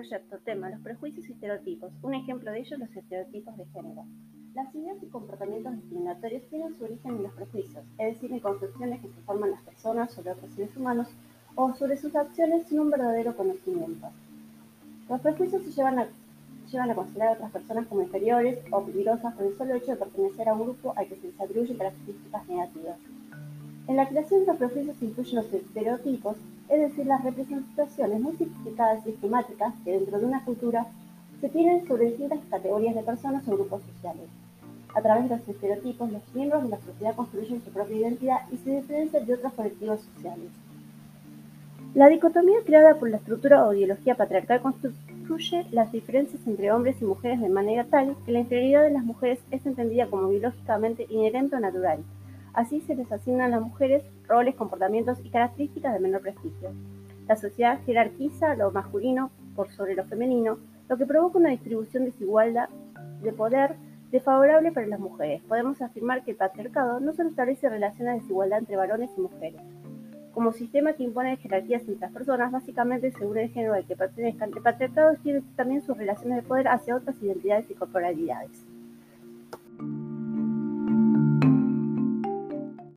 proyecto tema los prejuicios y estereotipos. Un ejemplo de ello los estereotipos de género. Las ideas y comportamientos discriminatorios tienen su origen en los prejuicios, es decir, en concepciones que se forman las personas sobre otros seres humanos o sobre sus acciones sin un verdadero conocimiento. Los prejuicios se llevan a, llevan a considerar a otras personas como inferiores o peligrosas por el solo hecho de pertenecer a un grupo al que se les atribuyen características negativas. En la creación de los prejuicios se incluyen los estereotipos, es decir, las representaciones muy simplificadas y esquemáticas que dentro de una cultura se tienen sobre distintas categorías de personas o grupos sociales. A través de los estereotipos, los miembros de la sociedad construyen su propia identidad y se diferencian de otros colectivos sociales. La dicotomía creada por la estructura o ideología patriarcal constituye las diferencias entre hombres y mujeres de manera tal que la inferioridad de las mujeres es entendida como biológicamente inherente o natural. Así se les asignan a las mujeres roles, comportamientos y características de menor prestigio. La sociedad jerarquiza lo masculino por sobre lo femenino, lo que provoca una distribución desigual de poder desfavorable para las mujeres. Podemos afirmar que el patriarcado no solo establece relaciones de desigualdad entre varones y mujeres, como sistema que impone jerarquías entre las personas, básicamente según el género al que pertenezcan, el patriarcado tiene también sus relaciones de poder hacia otras identidades y corporalidades.